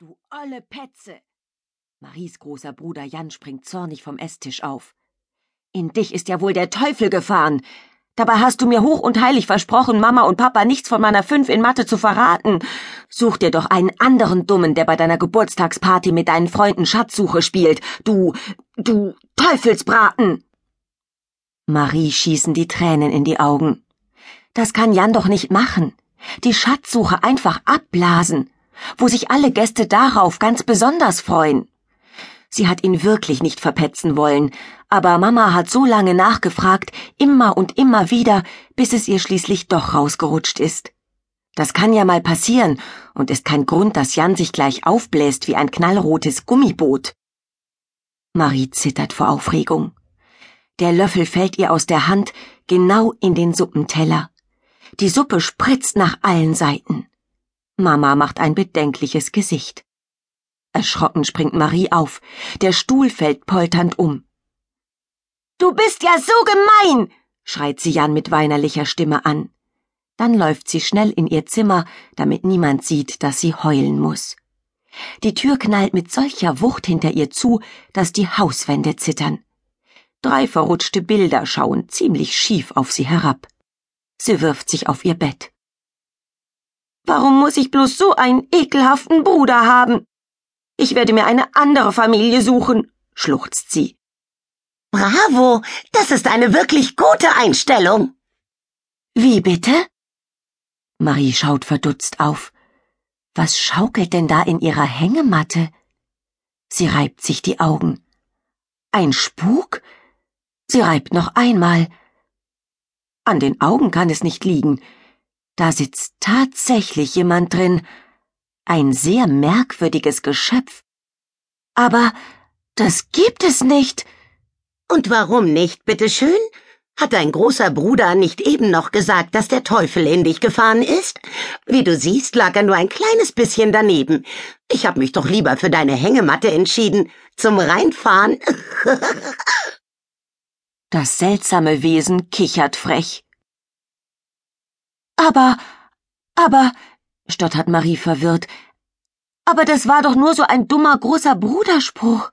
Du olle Petze! Maries großer Bruder Jan springt zornig vom Esstisch auf. In dich ist ja wohl der Teufel gefahren. Dabei hast du mir hoch und heilig versprochen, Mama und Papa nichts von meiner Fünf in Mathe zu verraten. Such dir doch einen anderen Dummen, der bei deiner Geburtstagsparty mit deinen Freunden Schatzsuche spielt. Du, du Teufelsbraten! Marie schießen die Tränen in die Augen. Das kann Jan doch nicht machen. Die Schatzsuche einfach abblasen, wo sich alle Gäste darauf ganz besonders freuen. Sie hat ihn wirklich nicht verpetzen wollen, aber Mama hat so lange nachgefragt, immer und immer wieder, bis es ihr schließlich doch rausgerutscht ist. Das kann ja mal passieren und ist kein Grund, dass Jan sich gleich aufbläst wie ein knallrotes Gummiboot. Marie zittert vor Aufregung. Der Löffel fällt ihr aus der Hand genau in den Suppenteller. Die Suppe spritzt nach allen Seiten. Mama macht ein bedenkliches Gesicht. Erschrocken springt Marie auf. Der Stuhl fällt polternd um. Du bist ja so gemein! schreit sie Jan mit weinerlicher Stimme an. Dann läuft sie schnell in ihr Zimmer, damit niemand sieht, dass sie heulen muss. Die Tür knallt mit solcher Wucht hinter ihr zu, dass die Hauswände zittern. Drei verrutschte Bilder schauen ziemlich schief auf sie herab. Sie wirft sich auf ihr Bett. Warum muss ich bloß so einen ekelhaften Bruder haben? Ich werde mir eine andere Familie suchen, schluchzt sie. Bravo, das ist eine wirklich gute Einstellung. Wie bitte? Marie schaut verdutzt auf. Was schaukelt denn da in ihrer Hängematte? Sie reibt sich die Augen. Ein Spuk? Sie reibt noch einmal. An den Augen kann es nicht liegen. Da sitzt tatsächlich jemand drin, ein sehr merkwürdiges Geschöpf. Aber das gibt es nicht. Und warum nicht, bitteschön? Hat dein großer Bruder nicht eben noch gesagt, dass der Teufel in dich gefahren ist? Wie du siehst, lag er nur ein kleines bisschen daneben. Ich hab mich doch lieber für deine Hängematte entschieden. Zum Reinfahren. das seltsame Wesen kichert frech. Aber, aber, stottert Marie verwirrt. Aber das war doch nur so ein dummer großer Bruderspruch.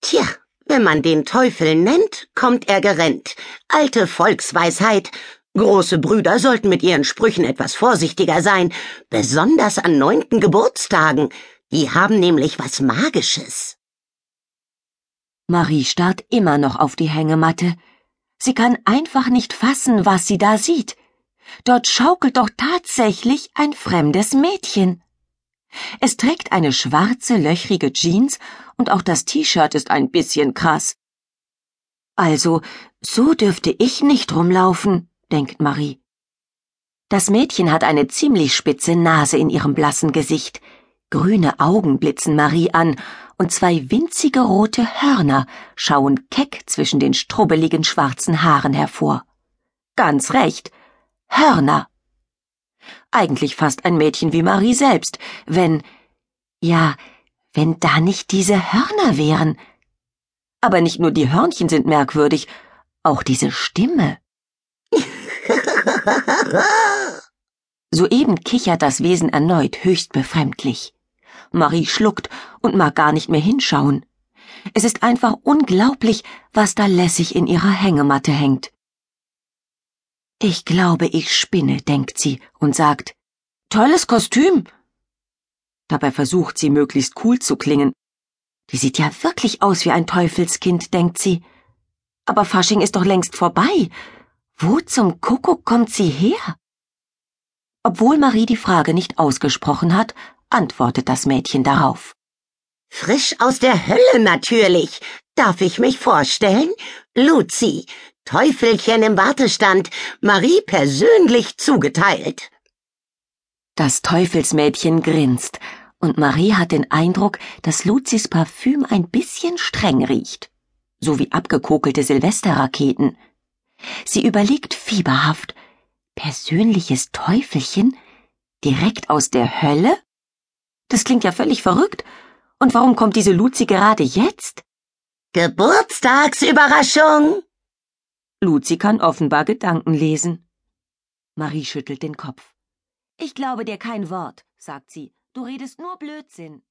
Tja, wenn man den Teufel nennt, kommt er gerennt. Alte Volksweisheit. Große Brüder sollten mit ihren Sprüchen etwas vorsichtiger sein, besonders an neunten Geburtstagen. Die haben nämlich was Magisches. Marie starrt immer noch auf die Hängematte. Sie kann einfach nicht fassen, was sie da sieht. Dort schaukelt doch tatsächlich ein fremdes Mädchen. Es trägt eine schwarze, löchrige Jeans und auch das T-Shirt ist ein bisschen krass. Also, so dürfte ich nicht rumlaufen, denkt Marie. Das Mädchen hat eine ziemlich spitze Nase in ihrem blassen Gesicht. Grüne Augen blitzen Marie an und zwei winzige rote Hörner schauen keck zwischen den strubbeligen schwarzen Haaren hervor. Ganz recht, Hörner. Eigentlich fast ein Mädchen wie Marie selbst, wenn, ja, wenn da nicht diese Hörner wären. Aber nicht nur die Hörnchen sind merkwürdig, auch diese Stimme. Soeben kichert das Wesen erneut höchst befremdlich. Marie schluckt und mag gar nicht mehr hinschauen. Es ist einfach unglaublich, was da lässig in ihrer Hängematte hängt. Ich glaube, ich spinne, denkt sie und sagt, Tolles Kostüm. Dabei versucht sie möglichst cool zu klingen. Die sieht ja wirklich aus wie ein Teufelskind, denkt sie. Aber Fasching ist doch längst vorbei. Wo zum Kuckuck kommt sie her? Obwohl Marie die Frage nicht ausgesprochen hat, antwortet das Mädchen darauf. Frisch aus der Hölle natürlich. Darf ich mich vorstellen? Luzi, Teufelchen im Wartestand, Marie persönlich zugeteilt. Das Teufelsmädchen grinst, und Marie hat den Eindruck, dass Luzis Parfüm ein bisschen streng riecht, so wie abgekokelte Silvesterraketen. Sie überlegt fieberhaft, persönliches Teufelchen? Direkt aus der Hölle? Das klingt ja völlig verrückt. Und warum kommt diese Luzi gerade jetzt? Geburtstagsüberraschung! Luzi kann offenbar Gedanken lesen. Marie schüttelt den Kopf. Ich glaube dir kein Wort, sagt sie. Du redest nur Blödsinn.